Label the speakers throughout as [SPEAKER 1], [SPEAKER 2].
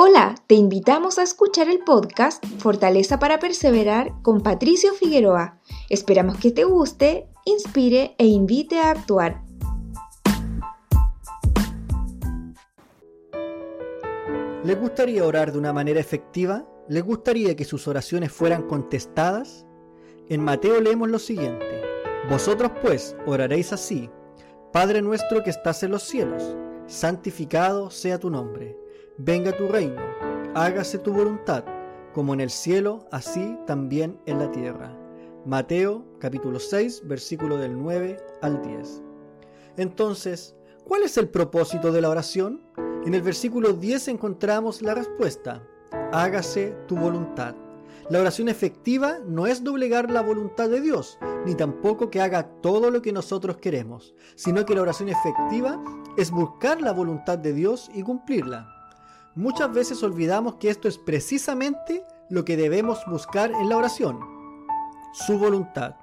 [SPEAKER 1] Hola, te invitamos a escuchar el podcast Fortaleza para Perseverar con Patricio Figueroa. Esperamos que te guste, inspire e invite a actuar.
[SPEAKER 2] ¿Le gustaría orar de una manera efectiva? ¿Le gustaría que sus oraciones fueran contestadas? En Mateo leemos lo siguiente. Vosotros pues oraréis así. Padre nuestro que estás en los cielos, santificado sea tu nombre venga tu reino, hágase tu voluntad, como en el cielo, así también en la tierra. Mateo capítulo 6, versículo del 9 al 10. Entonces, ¿cuál es el propósito de la oración? En el versículo 10 encontramos la respuesta, hágase tu voluntad. La oración efectiva no es doblegar la voluntad de Dios, ni tampoco que haga todo lo que nosotros queremos, sino que la oración efectiva es buscar la voluntad de Dios y cumplirla. Muchas veces olvidamos que esto es precisamente lo que debemos buscar en la oración, su voluntad.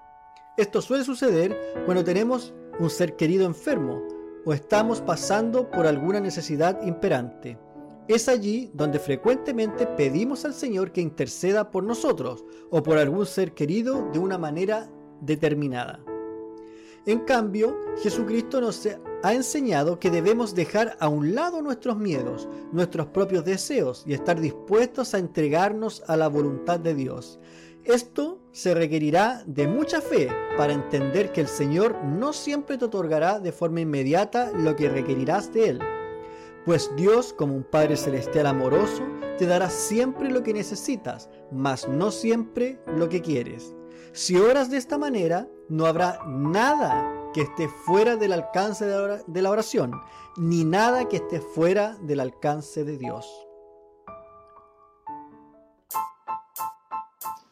[SPEAKER 2] Esto suele suceder cuando tenemos un ser querido enfermo o estamos pasando por alguna necesidad imperante. Es allí donde frecuentemente pedimos al Señor que interceda por nosotros o por algún ser querido de una manera determinada. En cambio, Jesucristo nos ha enseñado que debemos dejar a un lado nuestros miedos, nuestros propios deseos y estar dispuestos a entregarnos a la voluntad de Dios. Esto se requerirá de mucha fe para entender que el Señor no siempre te otorgará de forma inmediata lo que requerirás de Él. Pues Dios, como un Padre Celestial amoroso, te dará siempre lo que necesitas, mas no siempre lo que quieres. Si oras de esta manera, no habrá nada que esté fuera del alcance de la oración, ni nada que esté fuera del alcance de Dios.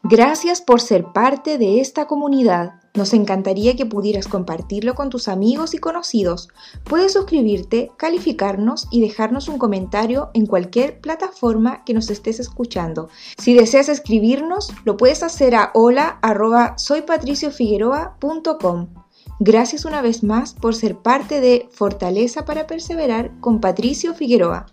[SPEAKER 1] Gracias por ser parte de esta comunidad. Nos encantaría que pudieras compartirlo con tus amigos y conocidos. Puedes suscribirte, calificarnos y dejarnos un comentario en cualquier plataforma que nos estés escuchando. Si deseas escribirnos, lo puedes hacer a hola@soypatriciofigueroa.com. Gracias una vez más por ser parte de Fortaleza para Perseverar con Patricio Figueroa.